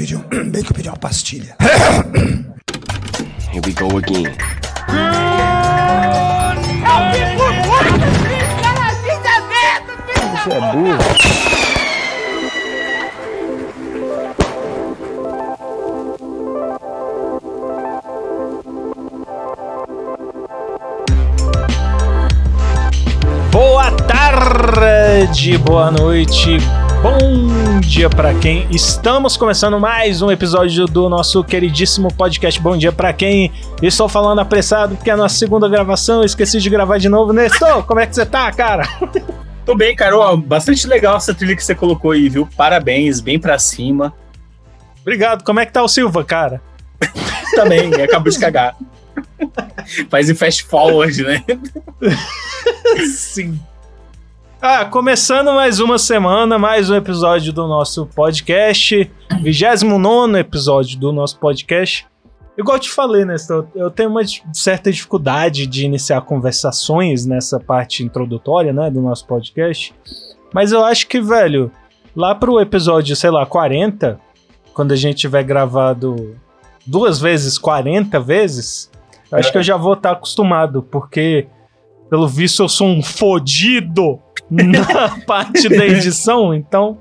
pedi, um, bem que eu pedi uma pastilha. Here we go again. Você é burro. Boa tarde, boa noite, bom dia pra quem. Estamos começando mais um episódio do nosso queridíssimo podcast Bom Dia Pra Quem. Estou falando apressado porque é a nossa segunda gravação, esqueci de gravar de novo. Nestor, como é que você tá, cara? Tô bem, Carol. Bastante legal essa trilha que você colocou aí, viu? Parabéns, bem pra cima. Obrigado. Como é que tá o Silva, cara? Também, acabou de cagar. Faz em fast forward, né? Sim. Ah, começando mais uma semana, mais um episódio do nosso podcast, 29 episódio do nosso podcast. Igual eu te falei, Nestor, eu tenho uma certa dificuldade de iniciar conversações nessa parte introdutória, né, do nosso podcast. Mas eu acho que, velho, lá pro episódio, sei lá, 40, quando a gente tiver gravado duas vezes 40 vezes, eu acho que eu já vou estar acostumado, porque pelo visto eu sou um fodido na parte da edição, então.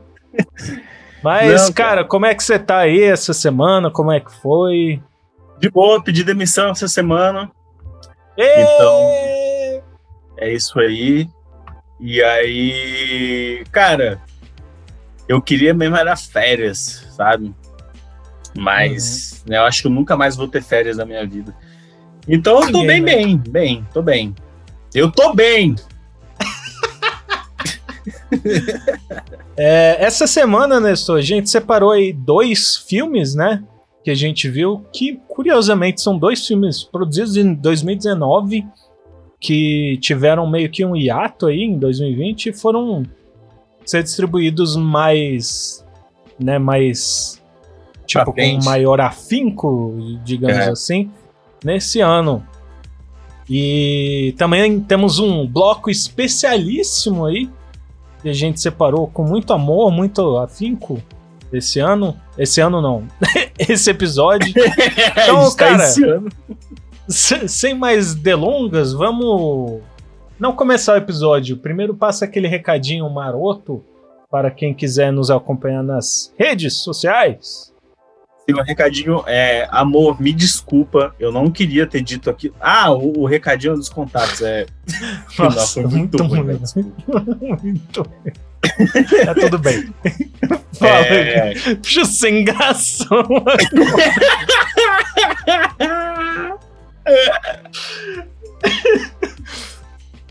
Mas, Não, cara, como é que você tá aí essa semana? Como é que foi? De boa, pedi demissão essa semana. Então. É isso aí. E aí, cara, eu queria mesmo era férias, sabe? Mas né, eu acho que eu nunca mais vou ter férias na minha vida. Então eu tô Ninguém, bem, bem, bem, tô bem. Eu tô bem. É, essa semana, Nestor, a gente separou aí dois filmes, né? Que a gente viu, que curiosamente são dois filmes produzidos em 2019, que tiveram meio que um hiato aí em 2020 e foram ser distribuídos mais. né, mais. Tipo, com maior afinco, digamos É. assim, nesse ano. E também temos um bloco especialíssimo aí, que a gente separou com muito amor, muito afinco esse ano. Esse ano não, esse episódio. Então, cara, esse ano. Se- Sem mais delongas, vamos não começar o episódio. Primeiro passa aquele recadinho maroto para quem quiser nos acompanhar nas redes sociais. Tem um recadinho, é, amor, me desculpa, eu não queria ter dito aqui. Ah, o, o recadinho dos contatos é. Não, foi muito ruim, velho, desculpa. muito ruim. Tá tudo bem. Fala, É, Puxa, sem gração.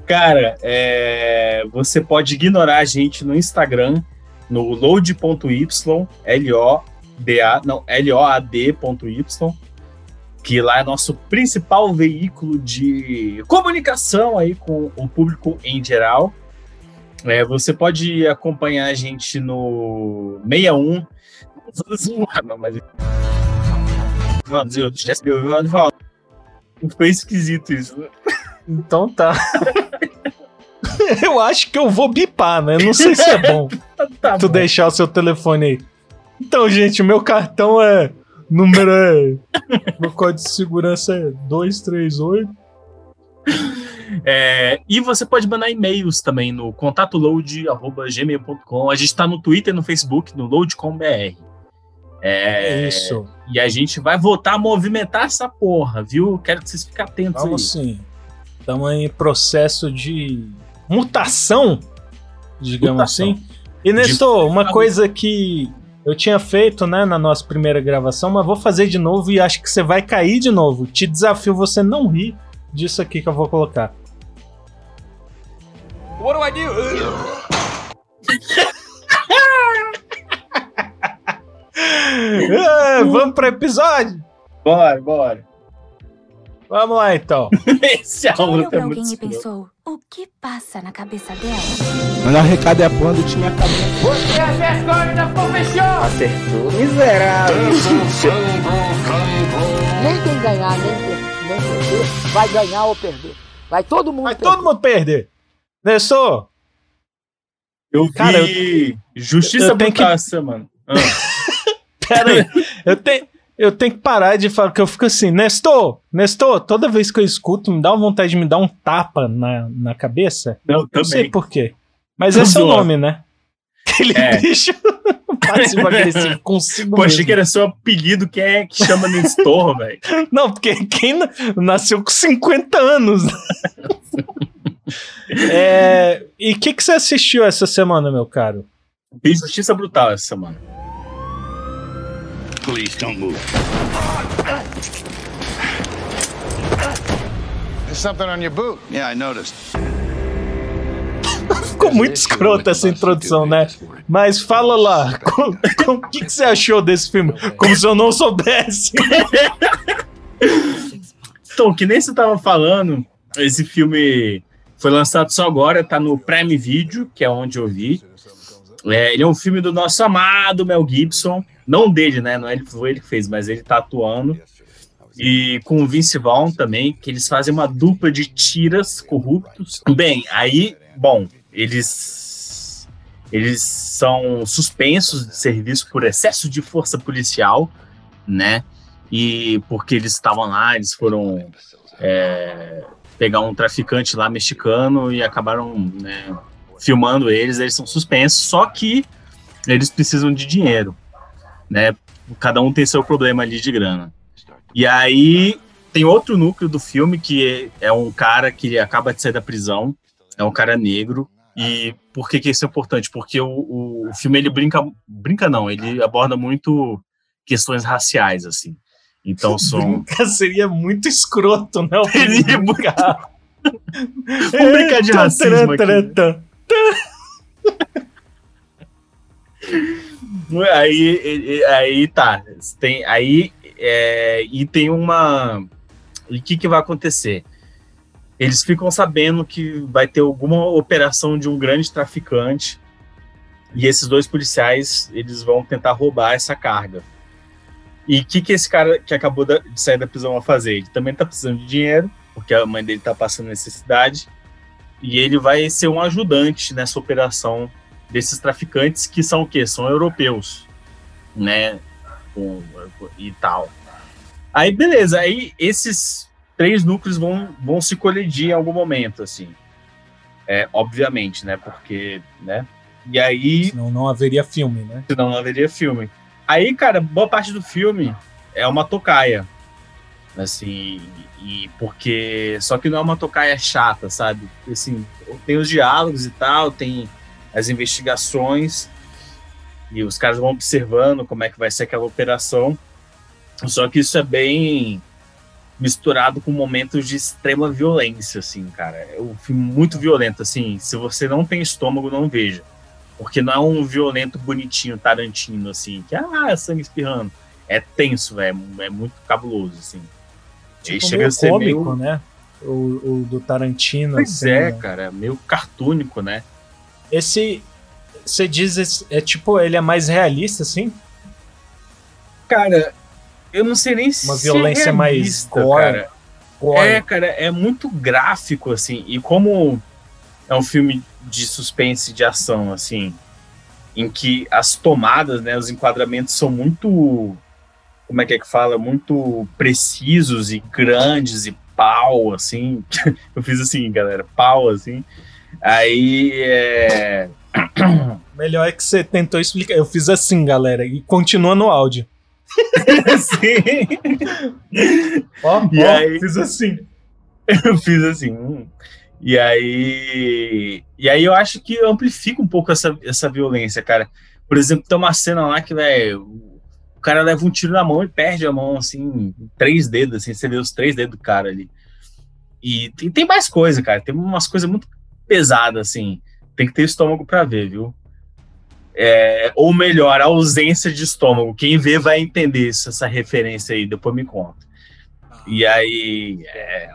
Cara, é, você pode ignorar a gente no Instagram, no load.y, L-O-D-A, não, L-O-A-D.y, que lá é nosso principal veículo de comunicação aí com o público em geral. É, você pode acompanhar a gente no 61. Não, mas. Vamos, eu já se ouviu falar. Foi esquisito isso. Então tá. Eu acho que eu vou bipar, né? Não sei se é bom. Tá tu bom. deixar o seu telefone aí. Então, gente, o meu cartão é. Número é. Meu código de segurança é 238. É, e você pode mandar e-mails também no contatoload.gmail.com. A gente tá no Twitter e no Facebook, no load.com.br. É isso. e a gente vai voltar a movimentar essa porra, viu? Quero que vocês fiquem atentos Vamos aí. sim. Estamos em processo de mutação, digamos Mutação. assim. E Nestor, uma coisa que eu tinha feito né, na nossa primeira gravação, mas vou fazer de novo e acho que você vai cair de novo. Te desafio você não rir disso aqui que eu vou colocar. What do I do? É, vamos para episódio? Bora, bora. Vamos lá então. Esse pra tá muito alguém e pensou, o que passa na cabeça dela? Mandar um recado é a porra do time acabou. Acertou, miserável. Nem quem ganhar, nem, nem perder, vai ganhar ou perder. Vai todo mundo Vai perder. todo mundo perder. Nestor, Eu vi Cara, Justiça eu tenho que- semana. Ah, Pera aí. Eu tenho, eu tenho que parar de falar, que eu fico assim, Nestor, Nestor, toda vez que eu escuto, me dá uma vontade de me dar um tapa na, na cabeça. Não, Não sei também. por quê. Mas é o Zoa. nome, né? Aquele É. bicho passivo-agressivo consigo Pô, achei mesmo. que era seu apelido, quem é que chama Nestor, velho? Não, porque quem na- nasceu com 50 anos. É, e o que, que você assistiu essa semana, meu caro? Fiz justiça brutal essa semana. Please don't move. There's something on your boot. Yeah, I noticed. Ficou muito escrota essa introdução, né? Mas fala lá, o que, que você achou desse filme? Como se eu não soubesse. Então, que nem você tava falando, esse filme foi lançado só agora, tá no Prime Video, que é onde eu vi. É, ele é um filme do nosso amado Mel Gibson. Não dele, né? Não é ele, foi ele que fez, mas ele tá atuando. E com o Vince Vaughn também, que eles fazem uma dupla de tiras corruptos. Bem, aí, bom, eles eles são suspensos de serviço por excesso de força policial, né? E porque eles estavam lá, eles foram é, pegar um traficante lá mexicano e acabaram né, filmando eles, eles são suspensos, só que eles precisam de dinheiro, né? Cada um tem seu problema ali de grana. E aí tem outro núcleo do filme que é, é um cara que acaba de sair da prisão, é um cara negro. E por que, que isso é importante? Porque o, o, o filme ele brinca, brinca não, ele aborda muito questões raciais assim. Então são Brincar seria muito escroto, né? O filme Seria muito-. Vamos brincar de racismo aqui. Aí, aí, tá. Tem, aí, é, e tem uma. E o que, que vai acontecer? Eles ficam sabendo que vai ter alguma operação de um grande traficante e esses dois policiais eles vão tentar roubar essa carga. E o que, que esse cara que acabou de sair da prisão vai fazer? Ele também tá precisando de dinheiro, porque a mãe dele tá passando necessidade, e ele vai ser um ajudante nessa operação desses traficantes que são o quê? São europeus, né? E tal. Aí, beleza. Aí, esses três núcleos vão, vão se colidir em algum momento, assim. É, obviamente, né? Porque, né? E aí, Senão não haveria filme, né? senão não haveria filme. Aí, cara, boa parte do filme é uma tocaia. Assim, e porque. Só que não é uma tocaia chata, sabe? Assim, tem os diálogos e tal, tem as investigações, e os caras vão observando como é que vai ser aquela operação. Só que isso é bem misturado com momentos de extrema violência, assim, cara. É um filme muito violento, assim. Se você não tem estômago, não veja. Porque não é um violento bonitinho, Tarantino, assim, que ah, sangue espirrando. É tenso, velho. É muito cabuloso, assim. Tipo, chega meio a ser cômico, meio- né? O, o do Tarantino. Pois assim, é, né? cara. Meio cartúnico, né? Esse. Você diz, é tipo, ele é mais realista, assim? Cara, eu não sei nem se Uma violência é mais realista, gore. cara. Gore. É, cara, é muito gráfico, assim. E como é um filme de suspense de ação, assim, em que as tomadas, né, os enquadramentos são muito. Como é que é que fala? Muito precisos e grandes e pau, assim. Eu fiz assim, galera, pau, assim. Aí é. Melhor é que você tentou explicar. Eu fiz assim, galera, e continua no áudio. assim. Ó, ó, aí? fiz assim. Eu fiz assim. hum. E aí. E aí eu acho que amplifica um pouco essa, essa violência, cara. Por exemplo, tem uma cena lá que, velho, o cara leva um tiro na mão e perde a mão, assim, três dedos, assim, você vê os três dedos do cara ali. E tem, tem mais coisa, cara. Tem umas coisas muito pesadas, assim. Tem que ter estômago pra ver, viu? É, ou melhor, a ausência de estômago. Quem vê vai entender isso, essa referência aí, depois me conta. E aí. É,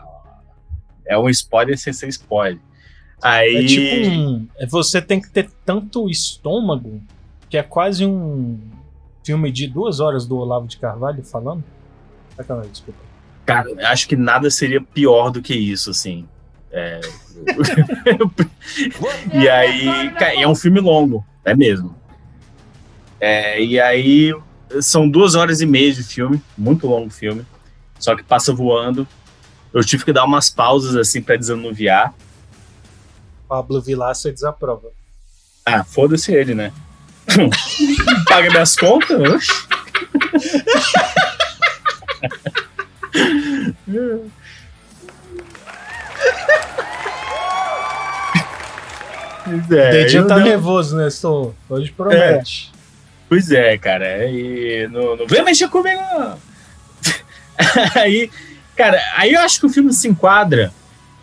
é um spoiler sem ser spoiler. Aí. É tipo um. é Você tem que ter tanto estômago que é quase um filme de duas horas do Olavo de Carvalho falando. Sacanagem, desculpa. Cara, acho que nada seria pior do que isso, assim. É... e aí, é um filme longo, é mesmo. É, e aí, são duas horas e meia de filme, muito longo filme, só que passa voando. Eu tive que dar umas pausas assim para desanuviar. Pablo você desaprova. Ah, foda-se ele, né? Paga minhas contas? é, Dedinho tá não- nervoso, né? Estou... Hoje promete. Pois é, cara. E não, não vem mexer comigo. não. aí, cara, aí eu acho que o filme se enquadra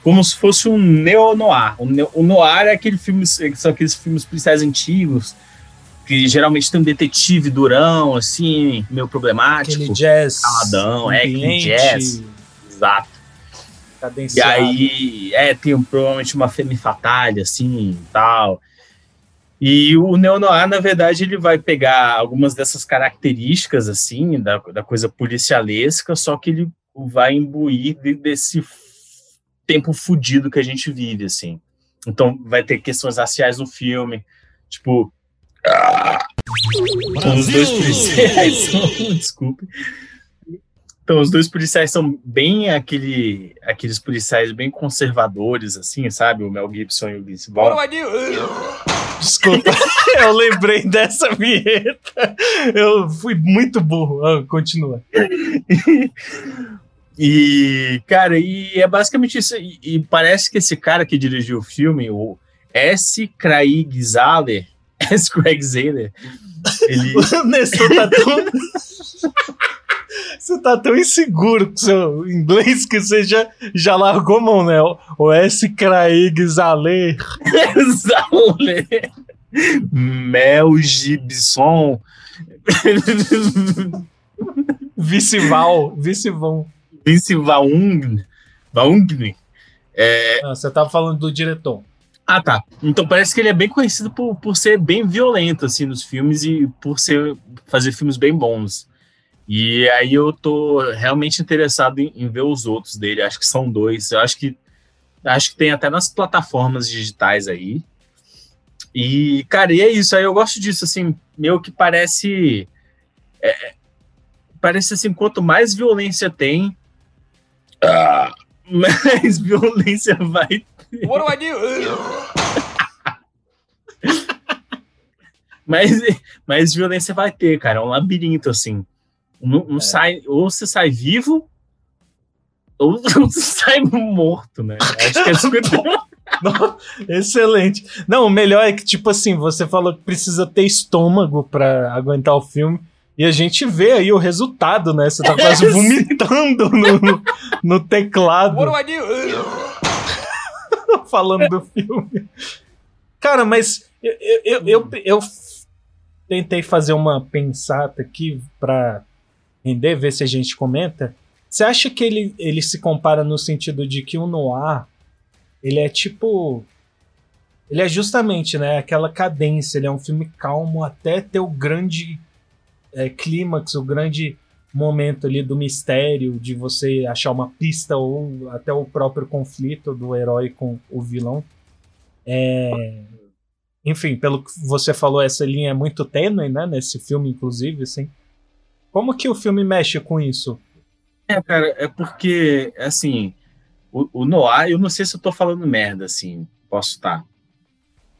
como se fosse um neo-noir. O, o noir é aquele filme, são aqueles filmes policiais antigos, que geralmente tem um detetive durão, assim, meio problemático. Aquele jazz. caladão, é, aquele jazz. Exato. E Cadenciado. aí, é, tem um- provavelmente uma femme fatale, assim, e tal. E o neo-noir, na verdade, ele vai pegar algumas dessas características, assim, da, da coisa policialesca, só que ele vai imbuir de- desse tempo fudido que a gente vive, assim. Então, vai ter questões raciais no filme, tipo... ah, os dois policiais. Desculpe. Então, os dois policiais são bem aquele, aqueles policiais bem conservadores, assim, sabe? O Mel Gibson e o Vince Vaughn. Desculpa, eu lembrei dessa vinheta. Eu fui muito burro. Ah, continua. E, cara, e é basicamente isso. E, e parece que esse cara que dirigiu o filme, o S. Craig Zahler, S. Craig Zahler, ele... O Nestor tá tão. Você tá tão inseguro com seu inglês que você já, já largou a mão, né? O- S. Craig Zahler. Zahler, Mel Gibson, Vice-Val. Vice-Vão. Vince Vaughn, Vaughn, Ah, você tava falando do diretor. Ah, tá. Então parece que ele é bem conhecido por, por ser bem violento, assim, nos filmes e por ser, fazer filmes bem bons. E aí eu tô realmente interessado em, em ver os outros dele. Acho que são dois. Eu acho que acho que tem até nas plataformas digitais aí. E, cara, e é isso. Aí eu gosto disso, assim, meio que parece. é, parece assim, quanto mais violência tem, ah, mais violência vai What do I do? Mas, mas violência vai ter, cara. É um labirinto, assim. Não, não sai, ou você sai vivo, ou você sai morto, né? Acho que é 50... Não, Excelente. Não, o melhor é que, tipo assim, você falou que precisa ter estômago pra aguentar o filme. E a gente vê aí o resultado, né? Você tá quase Sim. vomitando no, no teclado. What do I do? falando do filme. Cara, mas eu, eu, eu, eu, eu tentei fazer uma pensata aqui pra render, ver se a gente comenta. Você acha que ele, ele se compara no sentido de que o Noir, ele é tipo. Ele é justamente, né, aquela cadência, ele é um filme calmo até ter o grande é, clímax, o grande momento ali do mistério, de você achar uma pista ou até o próprio conflito do herói com o vilão. É, Enfim, pelo que você falou, essa linha é muito tênue, né, nesse filme, inclusive, assim. Como que o filme mexe com isso? É, cara, é porque, assim, o, o Noir, eu não sei se eu tô falando merda, assim, posso estar.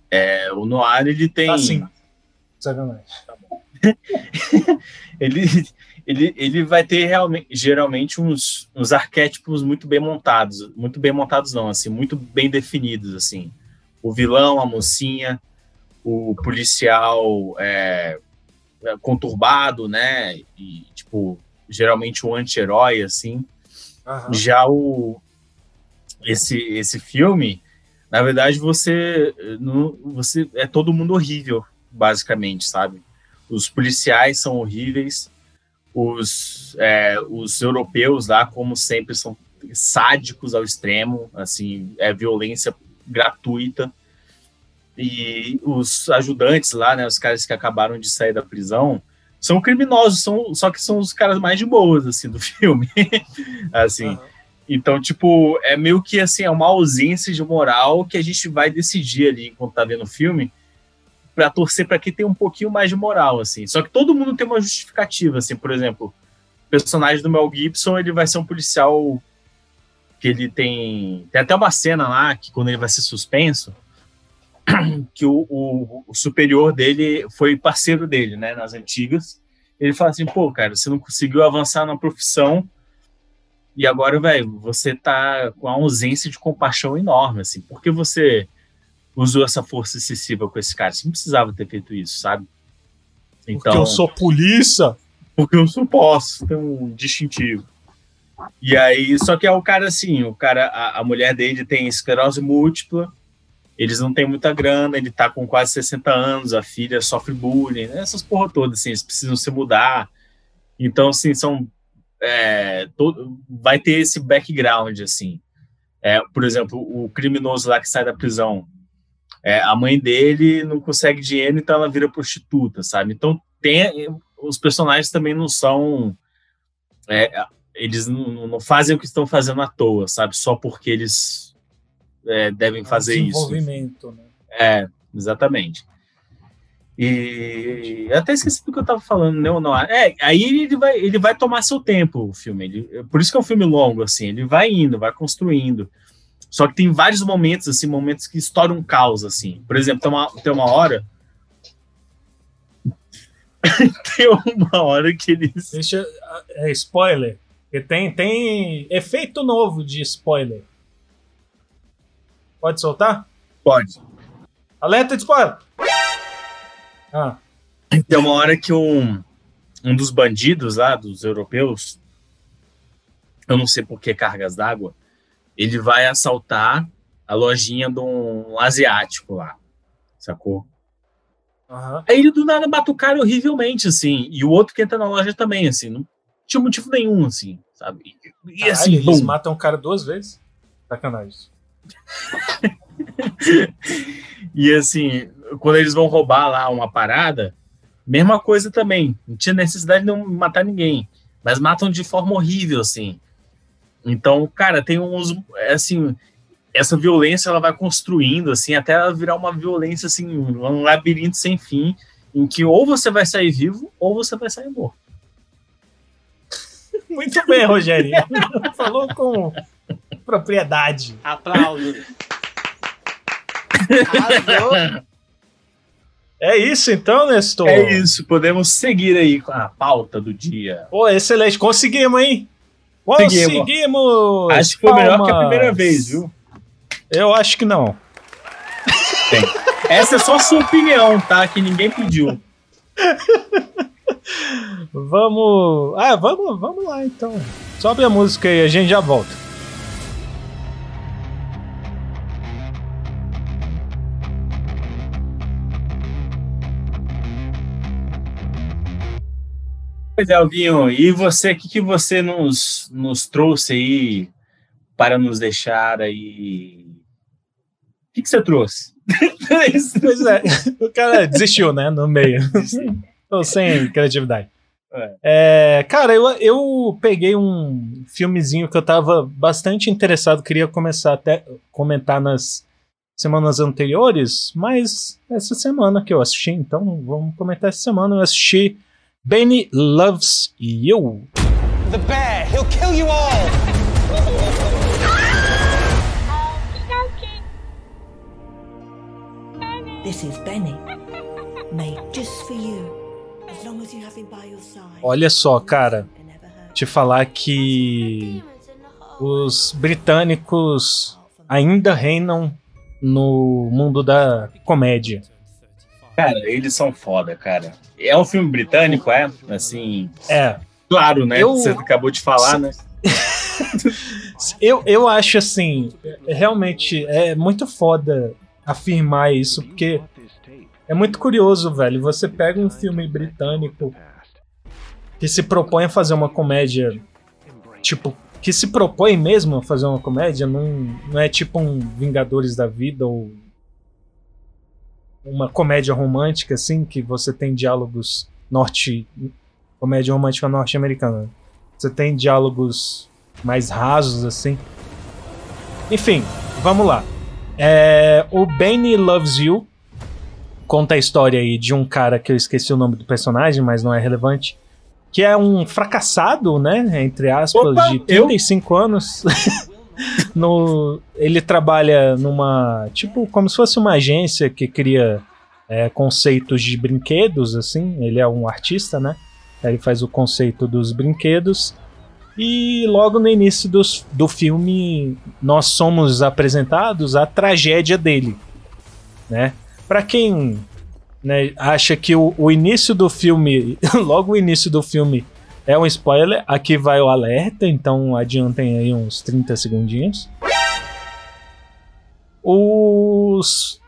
É, o Noir, ele tem... Assim, sacanagem. ele, ele, ele vai ter realmente, geralmente uns, uns arquétipos muito bem montados, muito bem montados não, assim, muito bem definidos, assim. O vilão, a mocinha, o policial é, conturbado, né? E, tipo, geralmente o anti-herói, assim. Aham. Já o esse esse filme, na verdade, você não, você é todo mundo horrível, basicamente, sabe? Os policiais são horríveis, os é, os europeus lá, como sempre, são sádicos ao extremo, assim, é violência gratuita. E os ajudantes lá, né, os caras que acabaram de sair da prisão, são criminosos, são, só que são os caras mais de boas, assim, do filme. assim, Aham. então, tipo, é meio que assim, é uma ausência de moral que a gente vai decidir ali enquanto tá vendo o filme pra torcer pra quem tem um pouquinho mais de moral, assim. Só que todo mundo tem uma justificativa, assim. Por exemplo, o personagem do Mel Gibson, ele vai ser um policial que ele tem... Tem até uma cena lá, que quando ele vai ser suspenso, que o, o, o superior dele foi parceiro dele, né, nas antigas. Ele fala assim, pô, cara, você não conseguiu avançar na profissão e agora, velho, você tá com uma ausência de compaixão enorme, assim. Por que você usou essa força excessiva com esse cara? Você não precisava ter feito isso, sabe? Porque eu sou polícia. porque eu só posso ter um distintivo. E aí, só que é o cara assim, o cara, a, a mulher dele tem esclerose múltipla, eles não têm muita grana, ele tá com quase 60 anos, a filha sofre bullying, né? essas porra todas, assim, eles precisam se mudar. Então, assim, são. é, todo, vai ter esse background, assim. É, por exemplo, o criminoso lá que sai da prisão, é, a mãe dele não consegue dinheiro, então ela vira prostituta, sabe? Então, tem, os personagens também não são. é, eles não, não fazem o que estão fazendo à toa, sabe? Só porque eles é, devem fazer isso. Desenvolvimento, né? É, exatamente. E eu até esqueci do que eu tava falando, né? Não, é, aí ele vai, ele vai tomar seu tempo, o filme. Ele, por isso que é um filme longo, assim. Ele vai indo, vai construindo. Só que tem vários momentos, assim, momentos que estouram um caos, assim. Por exemplo, tem uma, tem uma hora. tem uma hora que eles. Deixa. É spoiler. Tem, tem efeito novo de spoiler. Pode soltar? Pode. Alerta de spoiler! Ah, Tem uma hora que um, um dos bandidos lá, dos europeus, eu não sei por que cargas d'água, ele vai assaltar a lojinha de um asiático lá, sacou? aham. Aí ele do nada mata o cara horrivelmente, assim, e o outro que entra na loja também, assim, não tinha motivo nenhum, assim, sabe? E, Caralho, assim, eles matam o cara duas vezes? Sacanagem. E assim, quando eles vão roubar lá uma parada, mesma coisa também. Não tinha necessidade de não matar ninguém. Mas matam de forma horrível, assim. Então, cara, tem uns. é Assim, essa violência ela vai construindo, assim, até ela virar uma violência, assim, um labirinto sem fim, em que ou você vai sair vivo ou você vai sair morto. Muito bem, Rogério. Falou com propriedade. Aplausos. É isso então, Nestor? É isso, podemos seguir aí com a pauta do dia. Pô, excelente. Conseguimos, hein? Conseguimos. Conseguimos! Acho que foi melhor que a Palmas. primeira vez, viu? Eu acho que não. Essa é só sua opinião, tá? Que ninguém pediu. Vamos. Ah, vamos, vamos lá então. Sobe a música aí, a gente já volta. Pois é, Alvinho, e você, o que, que você nos, nos trouxe aí para nos deixar aí? O que, que você trouxe? Pois é, o cara desistiu, né? No meio. Tô sem criatividade. É, cara, eu, eu peguei um filmezinho que eu tava bastante interessado, queria começar até comentar nas semanas anteriores, mas essa semana que eu assisti, então vamos comentar essa semana. Eu assisti Benny Loves You. The bear, he'll kill you all! This is Benny, made just for you. As long as you have him by your side. Olha só, cara, te falar que os britânicos ainda reinam no mundo da comédia. Cara, eles são foda, cara. É um filme britânico, é? Assim, É, claro, né? Eu- Você acabou de falar, né? eu, eu acho assim, é- realmente é muito foda afirmar isso, porque é muito curioso, velho. Você pega um filme britânico que se propõe a fazer uma comédia, tipo, que se propõe mesmo a fazer uma comédia, não, não é tipo um Vingadores da Vida ou uma comédia romântica, assim, que você tem diálogos norte. comédia romântica norte-americana. Você tem diálogos mais rasos, assim. Enfim, vamos lá. É, o Benny Loves You conta a história aí de um cara que eu esqueci o nome do personagem, mas não é relevante. Que é um fracassado, né? Entre aspas, Opa, de 35 anos. no, ele trabalha numa. Tipo, como se fosse uma agência que cria é, conceitos de brinquedos, assim. Ele é um artista, né? Ele faz o conceito dos brinquedos. E logo no início dos, do filme, nós somos apresentados a tragédia dele, né? Para quem né, acha que o, o início do filme, logo o início do filme é um spoiler, aqui vai o alerta, então adiantem aí uns 30 segundinhos. Os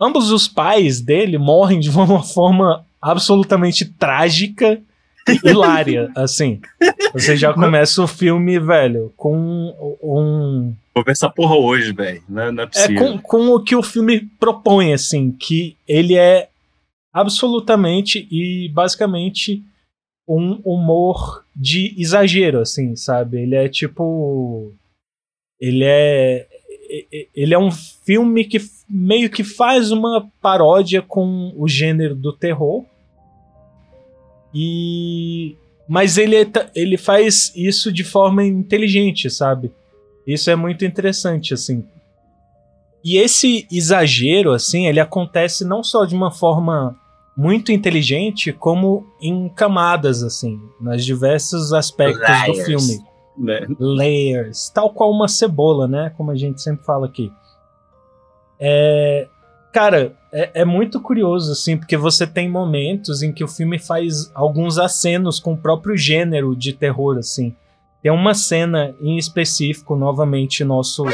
ambos os pais dele morrem de uma forma absolutamente trágica e hilária, assim. Você já começa o filme, velho, com um Vou ver essa porra hoje, velho. Não, não é é possível. com, com o que o filme propõe, assim, que ele é absolutamente e basicamente um humor de exagero, assim, sabe? Ele é tipo. Ele é. Ele é um filme que meio que faz uma paródia com o gênero do terror. E. Mas ele, é ele faz isso de forma inteligente, sabe? Isso é muito interessante, assim. E esse exagero, assim, ele acontece não só de uma forma muito inteligente, como em camadas, assim, nos diversos aspectos do Layers. filme. Né? Layers, tal qual uma cebola, né? Como a gente sempre fala aqui. É, cara, é, é muito curioso, assim, porque você tem momentos em que o filme faz alguns acenos com o próprio gênero de terror, assim. Tem uma cena em específico, novamente, nosso,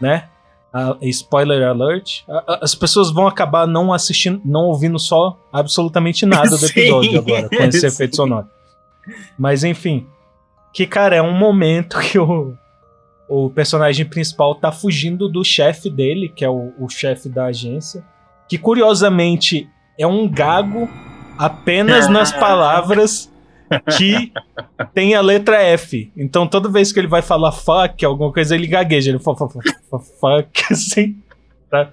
né? A- spoiler alert. A- As pessoas vão acabar não assistindo, não ouvindo só absolutamente nada do Sim, episódio agora, com esse sim. efeito sonoro. Mas enfim, que cara, é um momento que o, o personagem principal tá fugindo do chefe dele, que é o, o chefe da agência, que curiosamente é um gago apenas nas palavras que tem a letra F. Então toda vez que ele vai falar fuck, alguma coisa, ele gagueja. Ele fala fu- fu- fu- fuck, assim. Tá?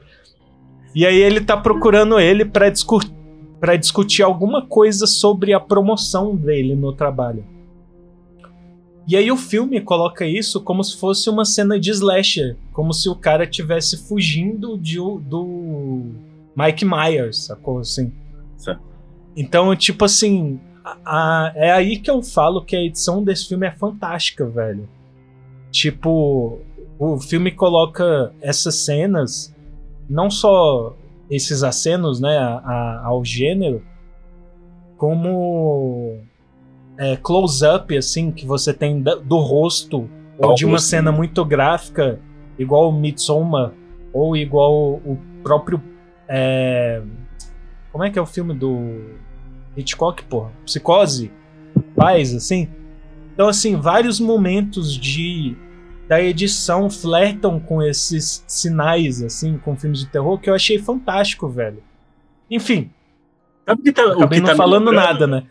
E aí ele tá procurando ele pra, discu discutir alguma coisa sobre a promoção dele no trabalho. E aí o filme coloca isso como se fosse uma cena de slasher. Como se o cara tivesse fugindo de, do Mike Myers, sacou? Assim. Certo. Então, tipo assim, a- a- é aí que eu falo que a edição desse filme é fantástica, velho. Tipo, o filme coloca essas cenas, não só esses acenos, né, a- ao gênero, como é, close-up, assim, que você tem da- do rosto, ou de uma cena muito gráfica, igual o Midsommar, ou igual o próprio. é, como é que é o filme do Hitchcock, porra? Psicose? Faz, assim. Então, assim, vários momentos de da edição flertam com esses sinais, assim, com filmes de terror, que eu achei fantástico, velho. Enfim, Sabe que tá, acabei que não tá falando nada, né?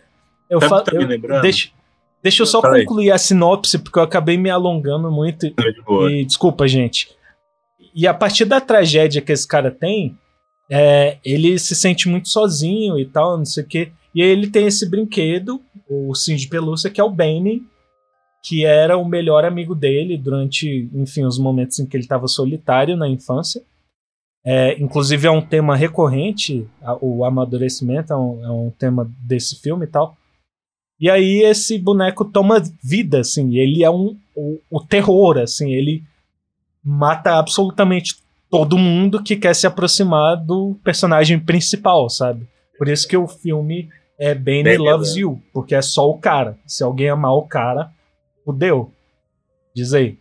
Eu falo. tá? Deixa, deixa eu só aí. concluir a sinopse, porque eu acabei me alongando muito. Tá de boa. E desculpa, gente. E a partir da tragédia que esse cara tem, é, ele se sente muito sozinho e tal, não sei o quê. E aí ele tem esse brinquedo, o ursinho de pelúcia, que é o Benny, que era o melhor amigo dele durante, enfim, os momentos em que ele estava solitário na infância. É, inclusive é um tema recorrente, o amadurecimento é um, é um tema desse filme e tal. E aí esse boneco toma vida, assim, ele é um, o, o terror, assim, ele mata absolutamente todo mundo que quer se aproximar do personagem principal, sabe? Por isso que o filme é Benny Loves Love. You, porque é só o cara. Se alguém amar o cara, fudeu. Diz aí.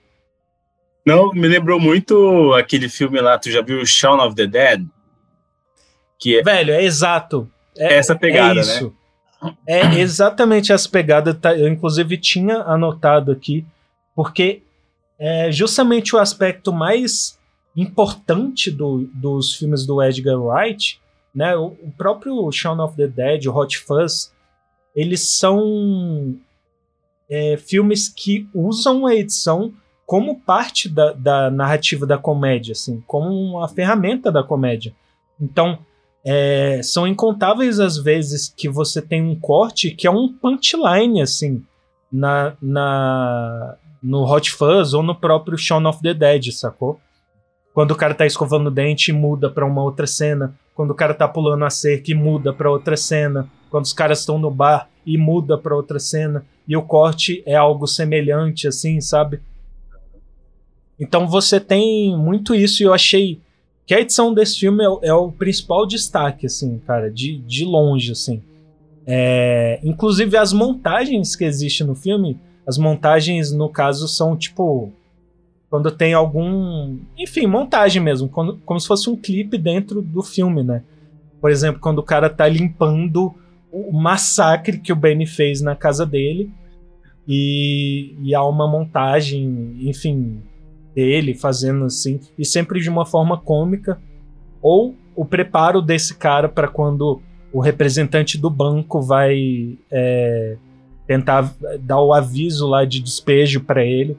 Não, me lembrou muito aquele filme lá, tu já viu Shaun of the Dead? Que é Velho, é exato. É, essa pegada, é né? isso. É exatamente essa pegada. tá? Eu, inclusive, tinha anotado aqui, porque é justamente o aspecto mais importante do- dos filmes do Edgar Wright, né? O, o próprio Shaun of the Dead, o Hot Fuzz, eles são é, filmes que usam a edição como parte da, da narrativa da comédia, assim, como uma ferramenta da comédia. Então, é, são incontáveis as vezes que você tem um corte que é um punchline, assim, na, na, no Hot Fuzz ou no próprio Shaun of the Dead, sacou? Quando o cara tá escovando o dente muda pra uma outra cena. Quando o cara tá pulando a cerca e muda pra outra cena. Quando os caras estão no bar e muda pra outra cena. E o corte é algo semelhante, assim, sabe? Então você tem muito isso e eu achei que a edição desse filme é, é o principal destaque, assim, cara, de, de longe, assim. É, inclusive as montagens que existem no filme, as montagens, no caso, são tipo. Quando tem algum. Enfim, montagem mesmo, quando, como se fosse um clipe dentro do filme, né? Por exemplo, quando o cara tá limpando o massacre que o Benny fez na casa dele. E, e há uma montagem, enfim, dele fazendo assim, e sempre de uma forma cômica, ou o preparo desse cara para quando o representante do banco vai é, tentar dar o aviso lá de despejo para ele,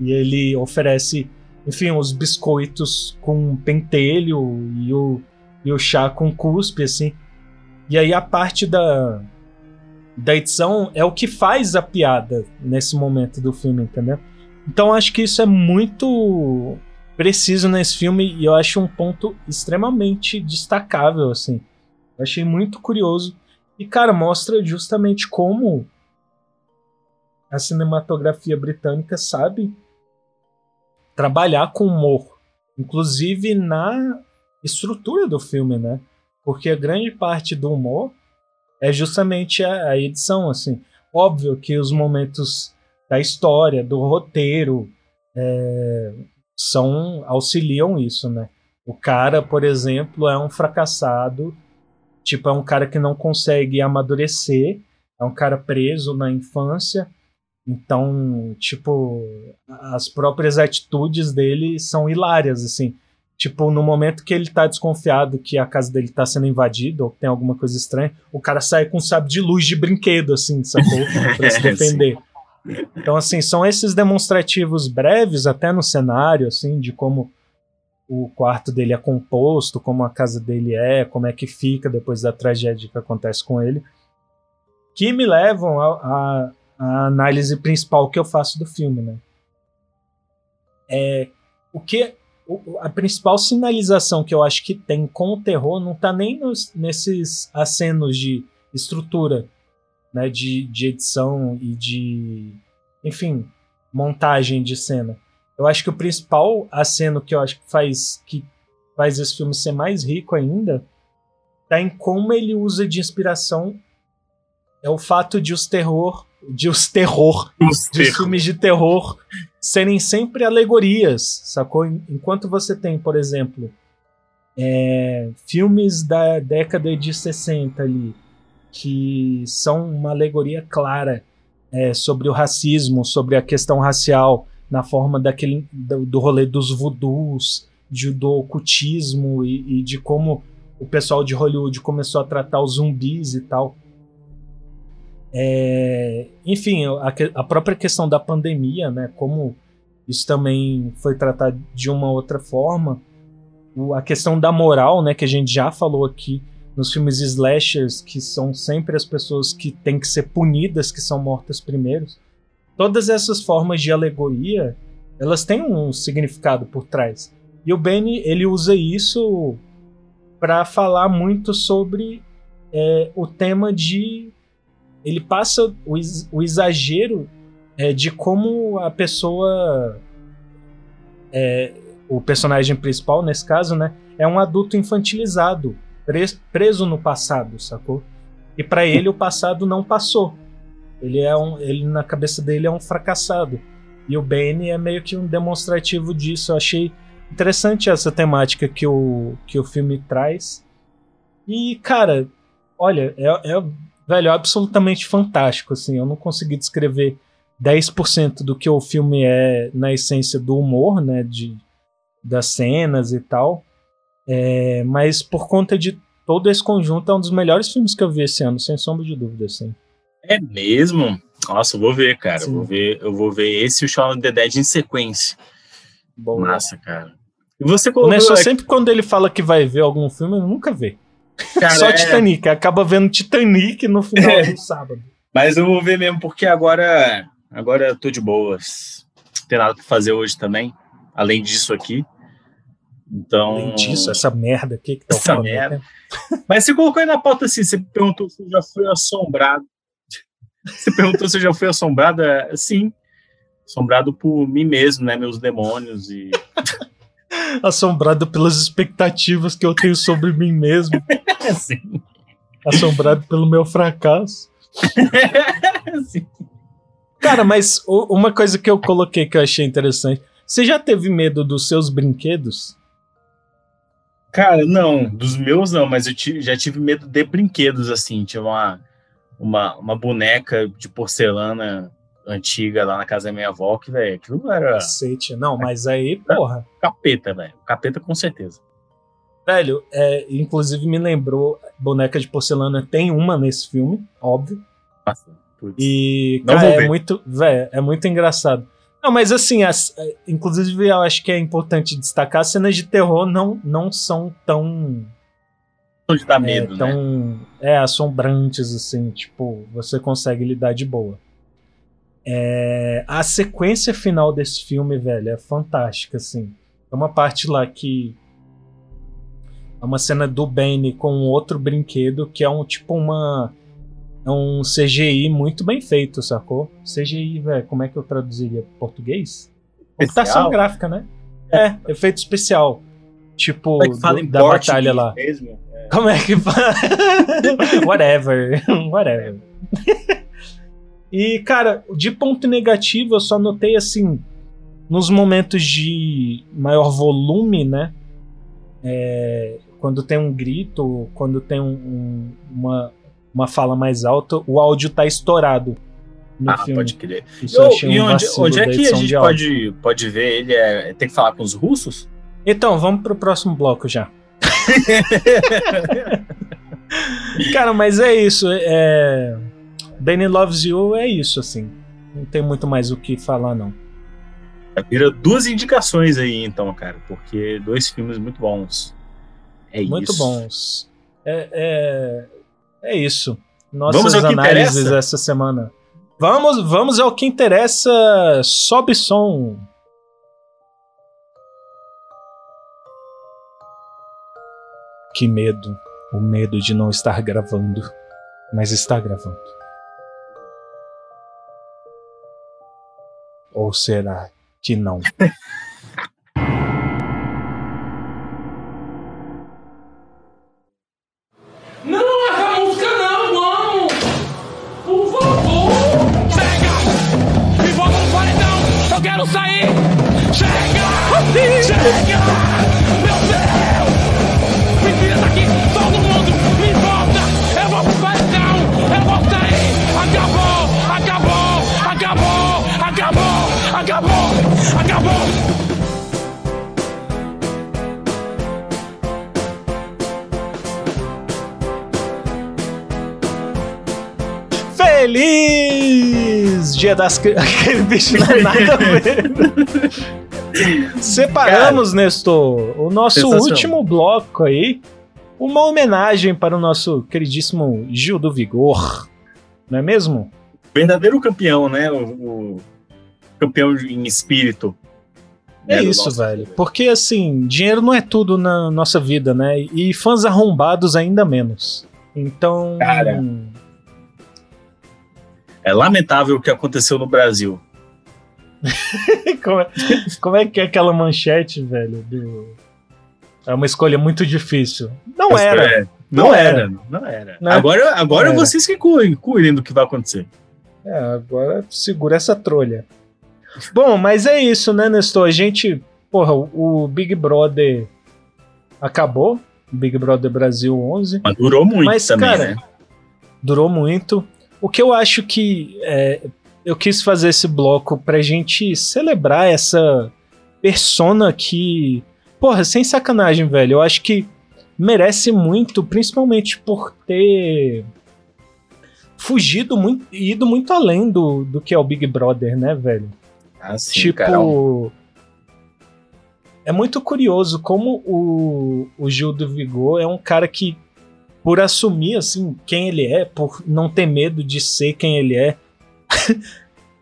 e ele oferece, enfim, os biscoitos com pentelho e o, e o chá com cuspe, assim. E aí a parte da, da edição é o que faz a piada nesse momento do filme, entendeu? Então acho que isso é muito preciso nesse filme e eu acho um ponto extremamente destacável, assim. Eu achei muito curioso. E, cara, mostra justamente como a cinematografia britânica sabe trabalhar com humor, inclusive na estrutura do filme, né? Porque a grande parte do humor é justamente a, a edição, assim. Óbvio que os momentos da história, do roteiro, é, são auxiliam isso, né? O cara, por exemplo, é um fracassado, tipo, é um cara que não consegue amadurecer, é um cara preso na infância, então, tipo, as próprias atitudes dele são hilárias, assim. Tipo, no momento que ele tá desconfiado que a casa dele tá sendo invadida ou tem alguma coisa estranha, o cara sai com um sabre de luz de brinquedo, assim, sacou? Pra se defender. Então, assim, são esses demonstrativos breves, até no cenário, assim, de como o quarto dele é composto, como a casa dele é, como é que fica depois da tragédia que acontece com ele, que me levam à análise principal que eu faço do filme, né? É, o que a principal sinalização que eu acho que tem com o terror não está nem nos, nesses acenos de estrutura né, de, de edição e de, enfim, montagem de cena. Eu acho que o principal aceno que eu acho que faz que faz esse filme ser mais rico ainda tá em como ele usa de inspiração é o fato de os terror de os terror os de terror. filmes de terror serem sempre alegorias, sacou? Enquanto você tem, por exemplo, é, filmes da década de 60 ali, que são uma alegoria clara é, sobre o racismo, sobre a questão racial, na forma daquele do, do rolê dos voodoos, de, do ocultismo e, e, de como o pessoal de Hollywood começou a tratar os zumbis e tal. É, enfim, a, a, própria questão da pandemia, né, como isso também foi tratado de uma outra forma, o, a questão da moral, né, que a gente já falou aqui, nos filmes slashers, que são sempre as pessoas que têm que ser punidas, que são mortas primeiro. Todas essas formas de alegoria, elas têm um significado por trás. E o Benny, ele usa isso para falar muito sobre é, o tema de. Ele passa o, o exagero é, de como a pessoa. É, o personagem principal, nesse caso, né, é um adulto infantilizado preso no passado, sacou? E para ele o passado não passou. Ele é um, ele na cabeça dele é um fracassado. E o Bane é meio que um demonstrativo disso. Eu achei interessante essa temática que o, que o filme traz. E, cara, olha, é, é velho, é absolutamente fantástico, assim. Eu não consegui descrever 10% do que o filme é na essência do humor, né, de, das cenas e tal. É, mas por conta de todo esse conjunto, é um dos melhores filmes que eu vi esse ano, sem sombra de dúvida, assim. É mesmo? Nossa, eu vou ver, cara. Eu vou ver, eu vou ver esse e o Shaun of the Dead em sequência. Bom, Massa, cara. E você colocou... Começou aqui... sempre quando ele fala que vai ver algum filme, ele nunca vê. Cara, Só é- Titanic. Acaba vendo Titanic no final É. do sábado. Mas eu vou ver mesmo, porque agora, agora eu tô de boas. Não tem nada pra fazer hoje também, além disso aqui. Então. Além disso, essa merda aqui que tá Essa ocorrendo. merda. Mas você colocou aí na pauta assim, você perguntou se eu já fui assombrado. Você perguntou se eu já fui assombrado? É, Sim. Assombrado por mim mesmo, né? Meus demônios e. Assombrado pelas expectativas que eu tenho sobre mim mesmo. Assim. Assombrado pelo meu fracasso. assim. Cara, mas uma coisa que eu coloquei que eu achei interessante. Você já teve medo dos seus brinquedos? Cara, não, dos meus não, mas eu ti- já tive medo de brinquedos, assim. Tinha uma, uma, uma boneca de porcelana antiga lá na casa da minha avó, que, velho, aquilo era Cacete. Não, mas aí, porra. capeta, velho. Capeta com certeza. Velho, é, inclusive me lembrou, boneca de porcelana tem uma nesse filme, óbvio. Nossa. E, Não cara, é muito, velho, é muito engraçado. Não, mas assim, as- é, inclusive eu acho que é importante destacar, as cenas de terror não, não são tão, Não dar é, medo, né? tão é, assombrantes, assim, tipo, você consegue lidar de boa. É, a sequência final desse filme, velho, é fantástica, assim. É uma parte lá que é uma cena do Benny com outro brinquedo que é um tipo uma é um CGI muito bem feito, sacou? CGI, velho, como é que eu traduziria para português? Computação gráfica, né? É, efeito especial. Tipo, é do- da batalha lá. Mesmo? É. Como é que fala? Whatever. Whatever. E, cara, de ponto negativo, eu só notei assim. Nos momentos de maior volume, né? É, quando tem um grito, quando tem um- um- uma, uma fala mais alta, o áudio tá estourado Ah, filme. pode crer. Isso eu achei e um onde, onde é que a gente pode, pode ver ele? É, tem que falar com os russos? Então, vamos pro próximo bloco já. Cara, mas é isso. É... Danny Loves You é isso, assim. Não tem muito mais o que falar, não. Vira duas indicações aí, então, cara, porque dois filmes muito bons. É Muito isso. bons. É, é... é isso. Nossas Vamos ao que análises interessa? essa semana. Vamos, vamos ao que interessa. Sobe som. Que medo. O medo de não estar gravando. Mas está gravando. Ou será que não? Dia das. Aquele bicho não é nada a ver. Separamos, Nestor, o nosso último bloco aí. Uma homenagem para o nosso queridíssimo Gil do Vigor. Não é mesmo? Verdadeiro campeão, né? O, o campeão em espírito. É né, isso, nosso- velho. Porque assim, dinheiro não é tudo na nossa vida, né? E fãs arrombados ainda menos. Então. Cara. É lamentável o que aconteceu no Brasil. como, é, como é que é aquela manchete, velho? do- É uma escolha muito difícil. Não era. é, não, Não era. era. não era. Né? Agora, agora Não vocês que cuidem, cuidem do que vai acontecer. É, agora segura essa trolha. Bom, mas é isso, né, Nestor? A gente. Porra, o o Big Brother acabou. Big Brother Brasil 11. Mas durou muito Mas, também, cara, né? Durou muito. O que eu acho que. é, eu quis fazer esse bloco pra gente celebrar essa persona que. Porra, sem sacanagem, velho. Eu acho que merece muito, principalmente por ter fugido muito, ido muito além do, do que é o Big Brother, né, velho? Ah, sim, tipo. cara. É muito curioso como o, o Gil do Vigor é um cara que por assumir assim quem ele é, por não ter medo de ser quem ele é.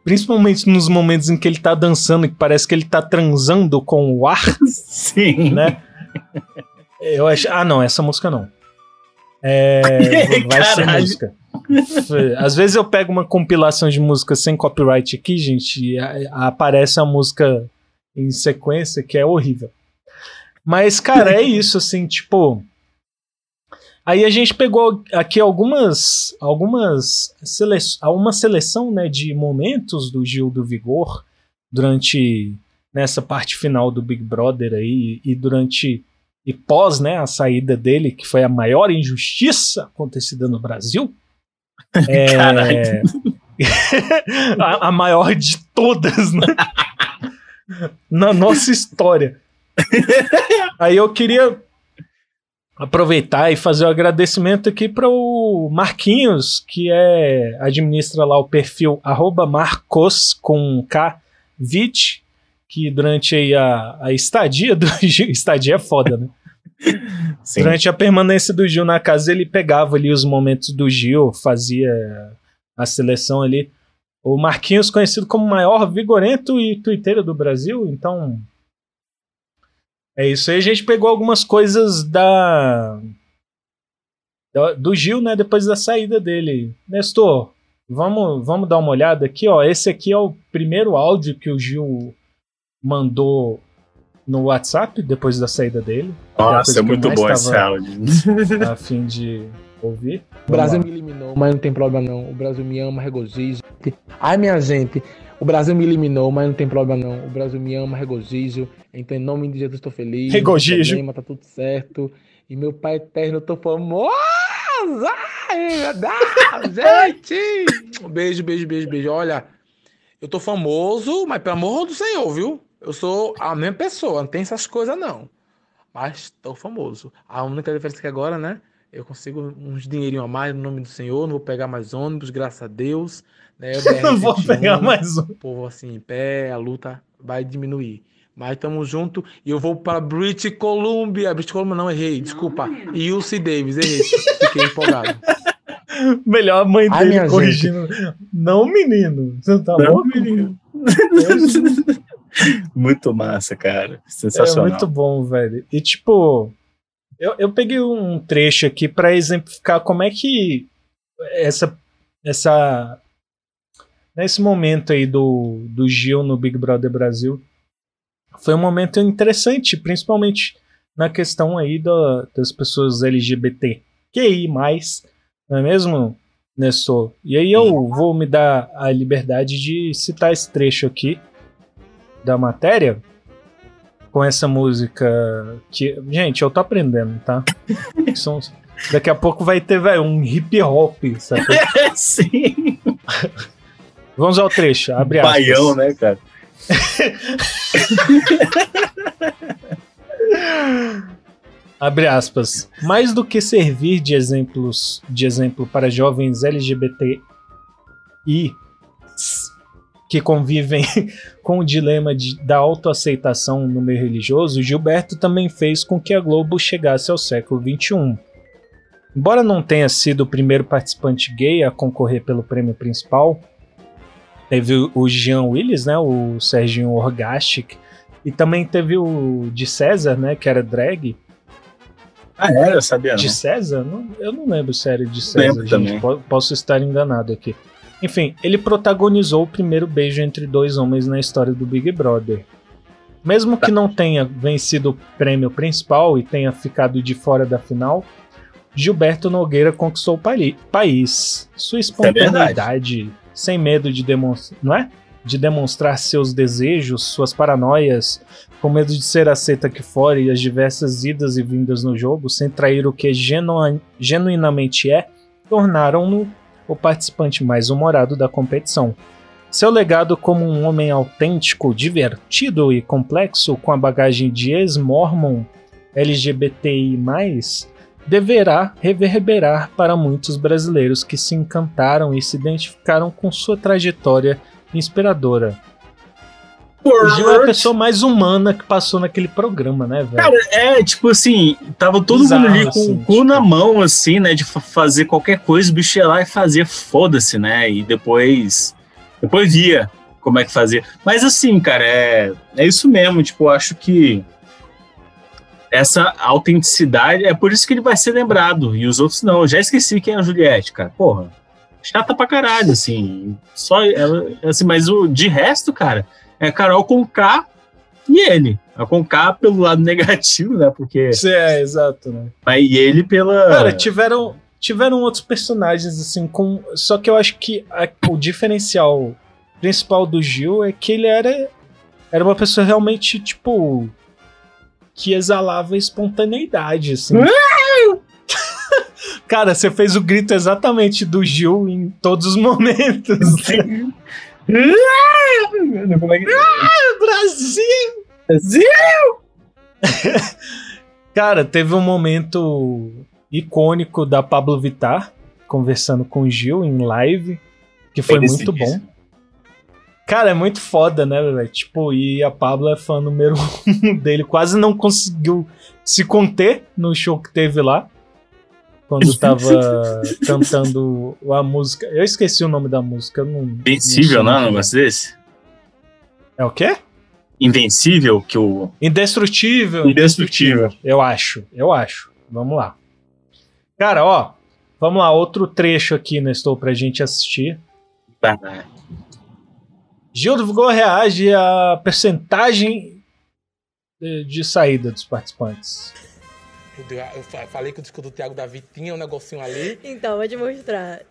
Principalmente nos momentos em que ele tá dançando, que parece que ele tá transando com o ar, Sim. né? Eu acho. Ah, não, essa música não. É, vai ser música. Às vezes eu pego uma compilação de músicas sem copyright aqui, gente, e aparece a música em sequência que é horrível. Mas, cara, é isso, assim, tipo. Aí a gente pegou aqui algumas. algumas sele uma seleção né, de momentos do Gil do Vigor durante nessa parte final do Big Brother aí e durante e pós né, a saída dele, que foi a maior injustiça acontecida no Brasil. É, Caralho. a, a maior de todas, né? Na nossa história. Aí eu queria aproveitar e fazer o agradecimento aqui para o Marquinhos, que é administra lá o perfil Marcos com K Vit, que durante aí a, a estadia do Gil, estadia é foda, né? Sim. Durante a permanência do Gil na casa, ele pegava ali os momentos do Gil, fazia a seleção ali. O Marquinhos, conhecido como o maior vigorento e tuiteiro do Brasil, então. É isso aí. A gente pegou algumas coisas da. da- do Gil, né? Depois da saída dele. Nestor, vamos, vamos dar uma olhada aqui, ó. Esse aqui é o primeiro áudio que o Gil mandou no WhatsApp depois da saída dele. Nossa, é muito bom esse áudio. a fim de ouvir. O Brasil me eliminou, mas não tem problema não. O Brasil me ama, regozijo. Ai, minha gente, o Brasil me eliminou, mas não tem problema não. O Brasil me ama, regozijo. Então, em nome de Jesus, estou feliz. Regozijo. Problema, tá tudo certo. E meu pai eterno, eu tô famoso. Ai, meu Deus, gente. Beijo, beijo, beijo, beijo. Olha, eu tô famoso, mas pelo amor do Senhor, viu? Eu sou a mesma pessoa, não tem essas coisas não. Mas tô famoso. A única diferença é que agora, né? Eu consigo uns dinheirinho a mais no nome do Senhor, não vou pegar mais ônibus, graças a Deus. Né? O Não vou BR-101, pegar mais um. O povo assim em pé, a luta vai diminuir. Mas tamo junto e eu vou para British Columbia. British Columbia não, errei, desculpa. E UC Davis, errei. Fiquei empolgado. Melhor a mãe Ai, dele corrigindo. Não, menino. Você tá Não, louco? menino. muito massa, cara. É Sensacional. muito bom, velho. E tipo, eu, eu peguei um trecho aqui pra exemplificar como é que essa essa nesse momento aí do, do Gil no Big Brother Brasil foi um momento interessante, principalmente na questão aí da- das pessoas LGBTQI+, não é mesmo, Nestor? E aí eu vou me dar a liberdade de citar esse trecho aqui da matéria com essa música que, gente, eu tô aprendendo, tá? São- daqui a pouco vai ter, velho, um hip hop, sabe? Sim. Vamos ao trecho, abre aspas. Baião, né, cara? Abre aspas. Mais do que servir de exemplos de exemplo para jovens LGBTI que convivem com o dilema de- da autoaceitação no meio religioso, Gilberto também fez com que a Globo chegasse ao século XXI. Embora não tenha sido o primeiro participante gay a concorrer pelo prêmio principal, teve o- Jean Willis, né, o Serginho Orgastic, e também teve o de César, né, que era drag, Ah, era? Eu sabia não. de César? Não- eu não lembro se era de César, Lembro gente. também. Po- Posso estar enganado aqui. Enfim, ele protagonizou o primeiro beijo entre dois homens na história do Big Brother. Mesmo Tá. que não tenha vencido o prêmio principal e tenha ficado de fora da final, Gilberto Nogueira conquistou o país. Sua é espontaneidade, sem medo de demonstrar, não é? De demonstrar seus desejos, suas paranoias, com medo de ser aceita aqui fora e as diversas idas e vindas no jogo, sem trair o que genu- genuinamente é, tornaram-no o participante mais humorado da competição. Seu legado como um homem autêntico, divertido e complexo, com a bagagem de ex-mormon LGBTI, deverá reverberar para muitos brasileiros que se encantaram e se identificaram com sua trajetória inspiradora. O Gil é a pessoa mais humana que passou naquele programa, né, velho? Cara, é, tipo assim, tava todo Bizarro, mundo ali com assim, o cu na mão, assim, né? De fa- fazer qualquer coisa, o bicho ia lá e fazia, foda-se, né? E depois. Depois via como é que fazia. Mas assim, cara, é, é isso mesmo. Tipo, eu acho que essa autenticidade é por isso que ele vai ser lembrado. E os outros não. Eu já esqueci quem é a Juliette, cara. Porra. Chata pra caralho, assim. Só ela, assim, mas o de resto, cara, é Carol com K e ele. A com K pelo lado negativo, né? Porque. É, exato, né? Mas e ele pela. Cara, tiveram, tiveram outros personagens, assim, com. Só que eu acho que a- o diferencial principal do Gil é que ele era. Era uma pessoa realmente, tipo. Que exalava espontaneidade, assim. Cara, você fez o grito exatamente do Gil em todos os momentos. Como é que... Brasil! Brasil! Cara, teve um momento icônico da Pablo Vittar conversando com o Gil em live, que foi muito bom. Cara, é muito foda, né, velho? Tipo, e a Pablo é fã número um dele. Quase não conseguiu se conter no show que teve lá. Quando tava cantando a música. Eu esqueci o nome da música. eu Não, Invencível, não não, um negócio desse? É o quê? Invencível, que o. Indestrutível. Indestrutível. Eu acho, eu acho. Vamos lá. Cara, ó. Vamos lá, outro trecho aqui, Nestor, pra gente assistir. Tá. Gil do Vigor reage à percentagem de, de saída dos participantes. Eu fa- falei que o disco do Thiago Davi tinha um negocinho ali. Então, vou te mostrar.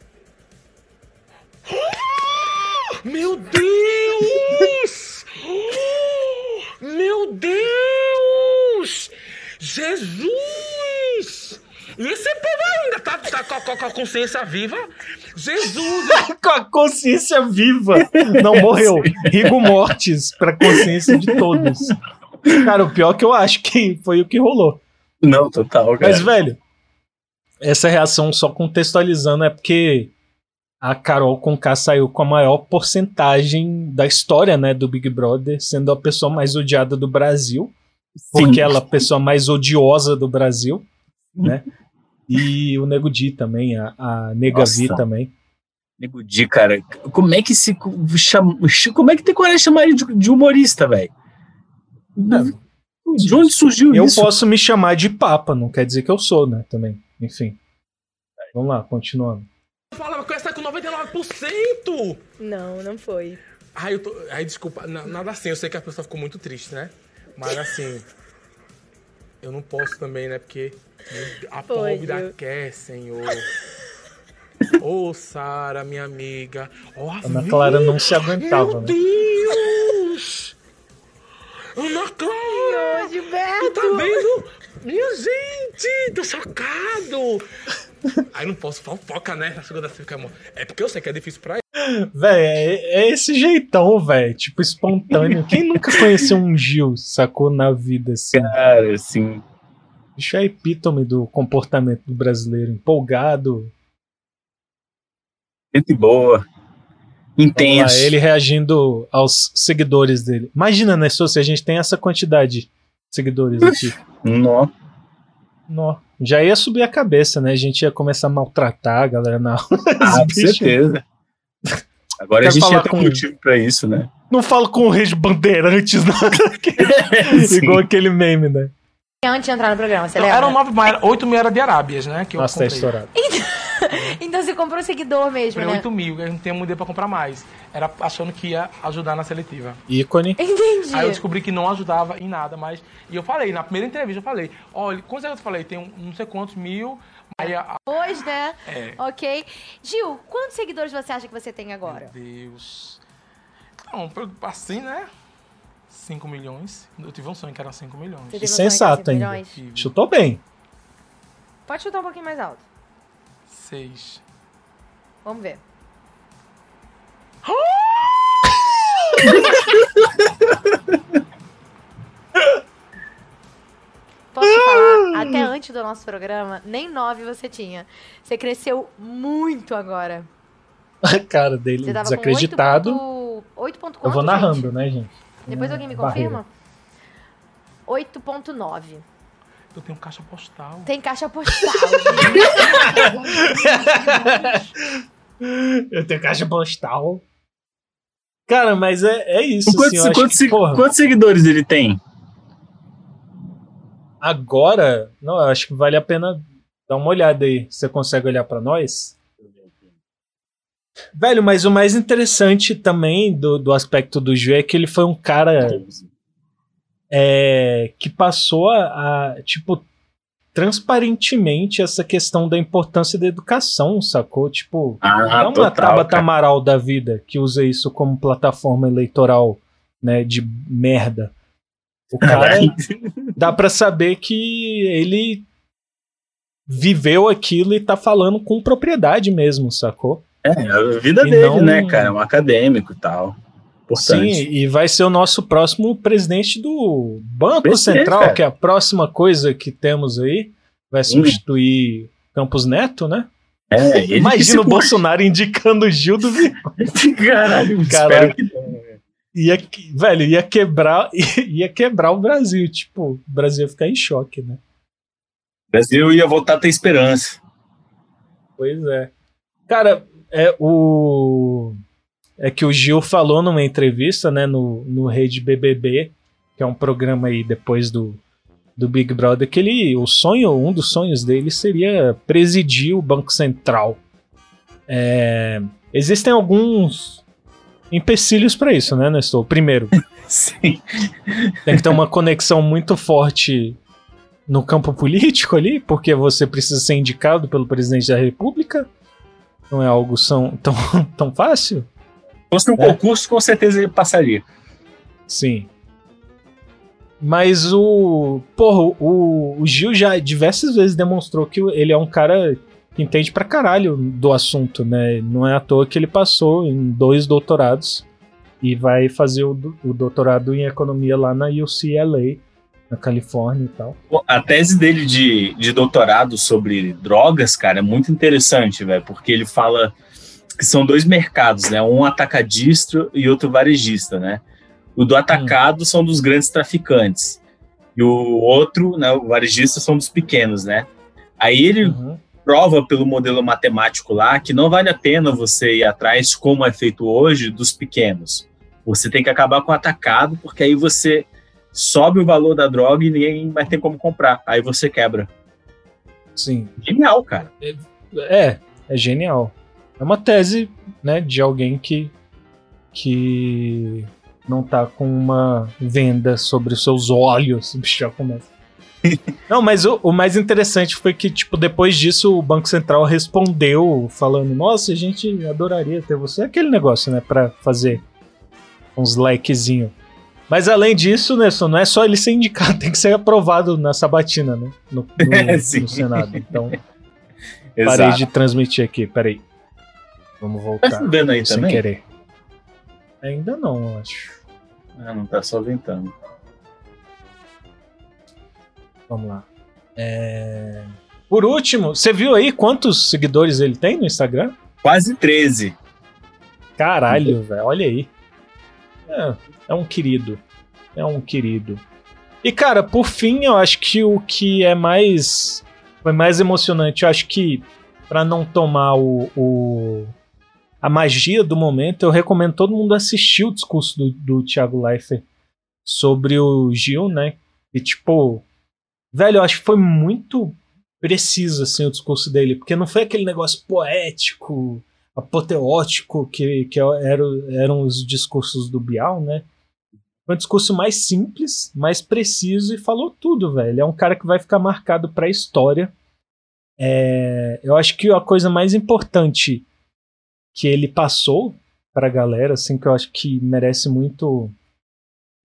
Meu Deus! Meu Deus! Jesus! E esse povo ainda tá, tá com, a- com a consciência viva? Jesus! Com a consciência viva. Não morreu. Rigo mortis pra consciência de todos. Cara, o pior é que eu acho que foi o que rolou. Não, total, cara. Mas, velho, essa reação só contextualizando é porque a Carol Conká saiu com a maior porcentagem da história, né, do Big Brother, sendo a pessoa mais odiada do Brasil, porque ela é a pessoa mais odiosa do Brasil, né? E o Nego Di também, a, a Nega Nossa. Vi também. Nego Di, cara, como é que se chama, como é que tem coragem de chamar ele de, de humorista, velho? De onde surgiu Eu isso? posso me chamar de Papa, não quer dizer que eu sou, né, também. Enfim. Vamos lá, continuando. Falava com essa com 99%! Não, não foi. Ai, eu tô. Ai, desculpa, na- nada assim, eu sei que a pessoa ficou muito triste, né? Mas assim. Eu não posso também, né? Porque a Foi, pobre da quer, Senhor. Ô, Sara, minha amiga. A Ana. Clara não se aguentava, Meu né? Deus! Ana Clara! Ô, Gilberto! Tá vendo? Minha gente! Tô chocado! Aí não posso fofoca, né? Na segunda fica amor. É porque eu sei que é difícil pra Véi, é, é esse jeitão, velho. Tipo, espontâneo. Quem nunca conheceu um Gil, sacou, na vida, assim? Cara, assim. Bicho é a epítome do comportamento do brasileiro. Empolgado. Gente boa. Vamos Intenso. lá, ele reagindo aos seguidores dele. Imagina, né, se a gente tem essa quantidade de seguidores aqui. Nó. Nó. Já ia subir a cabeça, né? A gente ia começar a maltratar a galera na aula. Ah, com certeza. Agora Quer a gente falar ia ter um com- motivo pra isso, né? Não falo com o Reis Bandeirantes, não. Sim. Igual aquele meme, né? Antes de entrar no programa, você Então, lembra? eram nove, mas era- oito mil era de Arábias, né? Que eu Nossa, tá estourado. Então você comprou seguidor mesmo, Comprei né? 8 mil, gente não tinha dinheiro pra comprar mais. Era achando que ia ajudar na seletiva. Ícone. Entendi. Aí eu descobri que não ajudava em nada, mas. E eu falei, na primeira entrevista eu falei, olha, quantos eu falei? Tem um, não sei quantos mil. Aí a. Hoje, né? É. Ok. Gil, quantos seguidores você acha que você tem agora? Meu Deus. Não, pra- assim, né? 5 milhões. Eu tive um sonho que era 5 milhões. Você teve sonho que sensato milhões? Chutou bem. Pode chutar um pouquinho mais alto. 6. Vamos ver. Posso te falar, até antes do nosso programa, nem nove você tinha. Você cresceu muito agora. A cara dele Você tava desacreditado. com 8. 8 ponto Eu vou narrando, gente? né, gente? Depois alguém me barreira. confirma? 8.9. Eu tenho caixa postal. Tem caixa postal. Eu tenho caixa postal. Cara, mas é, é isso. Quantos, assim, quantos que, quantos seguidores ele tem? agora, não, eu acho que vale a pena dar uma olhada aí. Você consegue olhar pra nós? Velho, mas o mais interessante também do, do aspecto do Gil é que ele foi um cara é, que passou a, a, tipo, transparentemente essa questão da importância da educação, sacou? Tipo, Ah, não é uma Tabata. Amaral da vida que usa isso como plataforma eleitoral, né, de merda. O cara, dá pra saber que ele viveu aquilo e tá falando com propriedade mesmo, sacou? É, a vida E dele, não- né, cara? É um acadêmico e tal. Importante. Sim, e vai ser o nosso próximo presidente do Banco Presidente, Central, cara. que é a próxima coisa que temos aí. Vai substituir Campos Neto, né? É, Imagina o. Bolsonaro indicando o Gil do. Caralho, Caralho. que Ia, velho, ia quebrar, ia quebrar o Brasil. Tipo, o Brasil ia ficar em choque, né? o Brasil ia voltar a ter esperança. Pois é. Cara, é o. É que o Gil falou numa entrevista, né, no, no Rede BBB, que é um programa aí depois do, do Big Brother, que ele, o sonho, um dos sonhos dele seria presidir o Banco Central. É, existem alguns empecilhos para isso, né, Nestor? Primeiro, Sim. tem que ter uma conexão muito forte no campo político ali, porque você precisa ser indicado pelo presidente da República. Não é algo são, tão, tão fácil. Se fosse um É. concurso, com certeza ele passaria. Sim. Mas o. Porra, o, o Gil já diversas vezes demonstrou que ele é um cara que entende pra caralho do assunto, né? Não é à toa que ele passou em dois doutorados e vai fazer o, o doutorado em economia lá na UCLA, na Califórnia e tal. A tese dele de, de doutorado sobre drogas, cara, é muito interessante, velho, porque ele fala que são dois mercados, né? Um atacadista e outro varejista, né? O do atacado são dos grandes traficantes. E o outro, né, o varejista, são dos pequenos, né? Aí ele Uhum. prova pelo modelo matemático lá que não vale a pena você ir atrás, como é feito hoje, dos pequenos. Você tem que acabar com o atacado, porque aí você sobe o valor da droga e ninguém vai ter como comprar. Aí você quebra. Sim. Genial, cara. É, é genial. É uma tese, né, de alguém que que não tá com uma venda sobre os seus olhos, o bicho já começa. Não, mas o, o mais interessante foi que, tipo, depois disso o Banco Central respondeu falando, nossa, a gente adoraria ter você. Aquele negócio, né, pra fazer uns likezinho. Mas além disso, Nelson, não é só ele ser indicado, tem que ser aprovado na sabatina, né, no, no- É, no Senado. Então, Parei de transmitir aqui, peraí. Vamos Tá voltar. chovendo aí sem também? querer. Ainda não, eu acho. Ah, não tá só ventando. Vamos lá. É, Por último, você viu aí quantos seguidores ele tem no Instagram? Quase 13. Caralho, velho, olha aí. É, é um querido. É um querido. E, cara, por fim, eu acho que o que é mais. Foi mais emocionante, eu acho que, pra não tomar o, o- a magia do momento, eu recomendo todo mundo assistir o discurso do, do Thiago Leifert sobre o Gil, né? E, tipo, velho, eu acho que foi muito preciso, assim, o discurso dele, porque não foi aquele negócio poético, apoteótico que, que era, eram os discursos do Bial, né? Foi um discurso mais simples, mais preciso e falou tudo, velho. É um cara que vai ficar marcado pra história. É, eu acho que a coisa mais importante que ele passou pra galera, assim, que eu acho que merece muito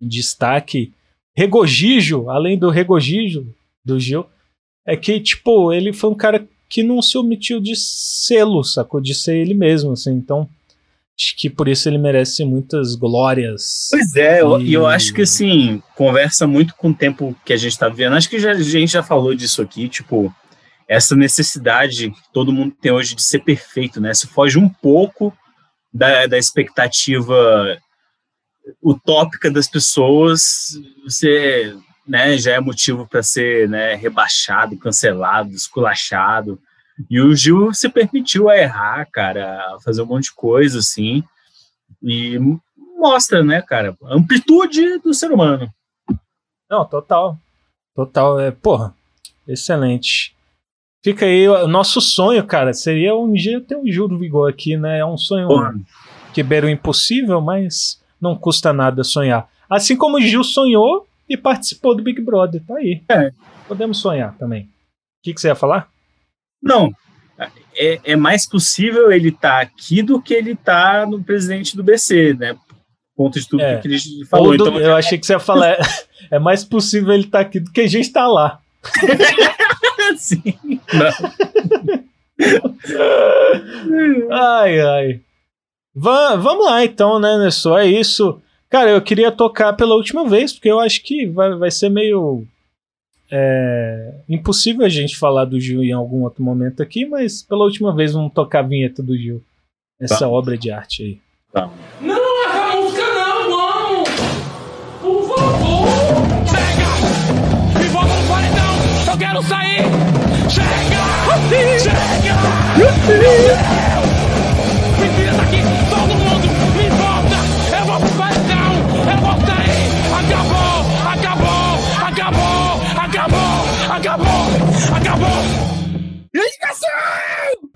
destaque, regozijo, além do regozijo do Gil, é que, tipo, ele foi um cara que não se omitiu de sê-lo, sacou? De ser ele mesmo, assim. Então, acho que por isso ele merece muitas glórias. Pois é, eu- e eu, E- acho que assim, conversa muito com o tempo que a gente tá vivendo. Acho que já- a gente já falou disso aqui, tipo, essa necessidade que todo mundo tem hoje de ser perfeito, né? Se foge um pouco da, da expectativa utópica das pessoas, você né, já é motivo para ser né, rebaixado, cancelado, esculachado. E o Gil se permitiu a errar, cara, a fazer um monte de coisa, assim, e mostra, né, cara, a amplitude do ser humano. Não, total. Total. É, porra, excelente. Fica aí, o nosso sonho, cara, seria um dia ter o Gil do Vigor aqui, né? É um sonho Porra. que beira o impossível, mas não custa nada sonhar. Assim como o Gil sonhou e participou do Big Brother, tá aí. É. Podemos sonhar também. O que, que você ia falar? Não, é, é mais possível ele estar aqui do que ele estar no presidente do BC, né? Por conta de tudo É. que ele falou. Ou do- Então, eu achei que você ia falar. é- É mais possível ele estar aqui do que a gente tá lá. Sim. Não. Ai, ai. Va- vamos lá então, né, Nessor? É isso. Cara, eu queria tocar pela última vez, porque eu acho que vai, vai ser meio. é, impossível a gente falar do Gil em algum outro momento aqui, mas pela última vez vamos tocar a vinheta do Gil. Essa Tá. obra de arte aí. Não, quero sair! Chega! Chega! Meu Deus! Me tira daqui! Todo mundo! Me volta! Eu vou pro paredão! Eu vou sair! Acabou! Acabou! Acabou! Acabou! Acabou! Acabou! Indicação!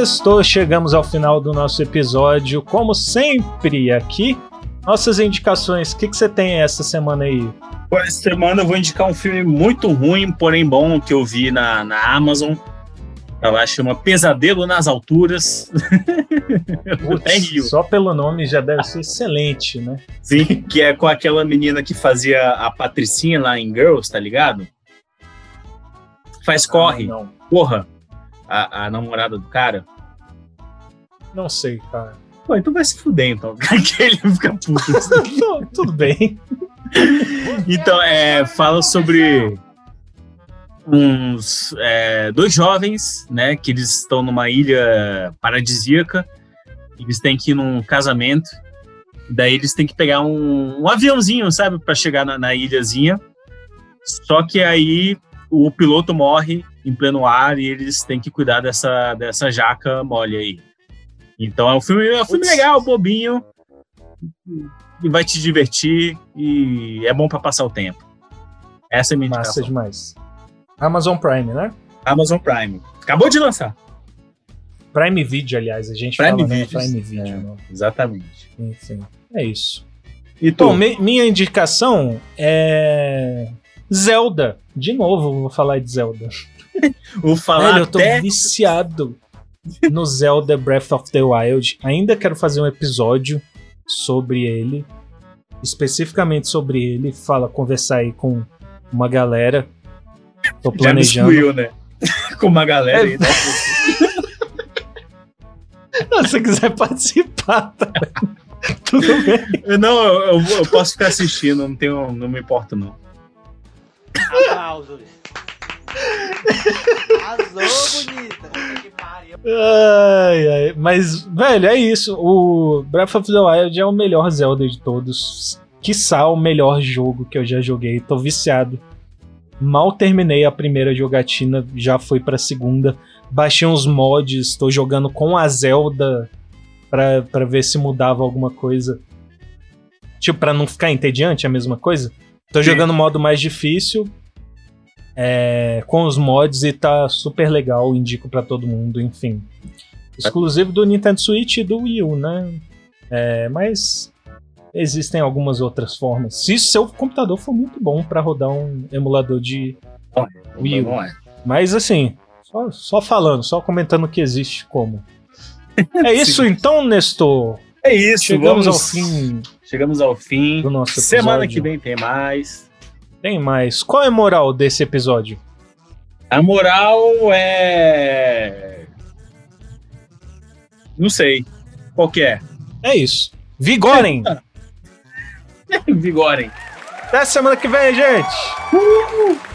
Nestor, chegamos ao final do nosso episódio. Como sempre, aqui, nossas indicações. O que, que você tem essa semana aí? Essa semana eu vou indicar um filme muito ruim, porém bom, que eu vi na, na Amazon. Ela chama Pesadelo nas Alturas. Só pelo nome já deve ser excelente, né? Sim, que é com aquela menina que fazia a Patricinha lá em Girls, tá ligado? Faz corre. Não, Porra, a, a namorada do cara. não sei, cara. Pô, então vai se fuder, então. que ele fica puto. Não, Tudo bem. Então, é, fala sobre uns é, dois jovens, né, que eles estão numa ilha paradisíaca, eles têm que ir num casamento, daí eles têm que pegar um, um aviãozinho, sabe, para chegar na, na ilhazinha. Só que aí o piloto morre em pleno ar e eles têm que cuidar dessa, dessa jaca mole aí. Então é um filme, é um filme legal, bobinho, e vai te divertir e é bom para passar o tempo. Essa é a minha Massa indicação. demais. Amazon Prime, né? Amazon Prime. Acabou de lançar. Prime Video, aliás, a gente Prime fala, né? Video. Prime Video. É, né? exatamente. Enfim, é isso. E? Bom, mi- minha indicação é Zelda. De novo, vou falar de Zelda. Vou falar Velho, eu tô até... viciado no Zelda Breath of the Wild. Ainda quero fazer um episódio sobre ele, especificamente sobre ele, fala conversar aí com uma galera. Tô Já me planejando. excluiu, né? Com uma galera É. aí, né? Se você quiser participar, tá? Tudo bem. Não, eu, eu posso ficar assistindo, não, tenho, não me importo, não. Aplausos. Arrasou, bonita. Puta que pariu. Ai, ai. Mas, velho, é isso. O Breath of the Wild é o melhor Zelda de todos. Quiçá o melhor jogo que eu já joguei. Tô viciado. Mal terminei a primeira jogatina, já fui pra segunda. Baixei uns mods, tô jogando com a Zelda pra, pra ver se mudava alguma coisa. Tipo, pra não ficar entediante a mesma coisa. Tô Sim. jogando o modo mais difícil. É, com os mods e tá super legal, indico pra todo mundo, enfim. Exclusivo do Nintendo Switch e do Wii U, né? É, mas existem algumas outras formas. Se seu computador for muito bom pra rodar um emulador de Wii U. Não é. Mas assim, só, só falando, só comentando que existe como. É isso então, Nestor. É isso, Chegamos ao fim Chegamos ao fim. do nosso Semana que vem tem mais. Tem mais. Qual é a moral desse episódio? A moral é. Não sei. Qual que é? É isso. Vigorem! Vigorem. Até semana que vem, gente!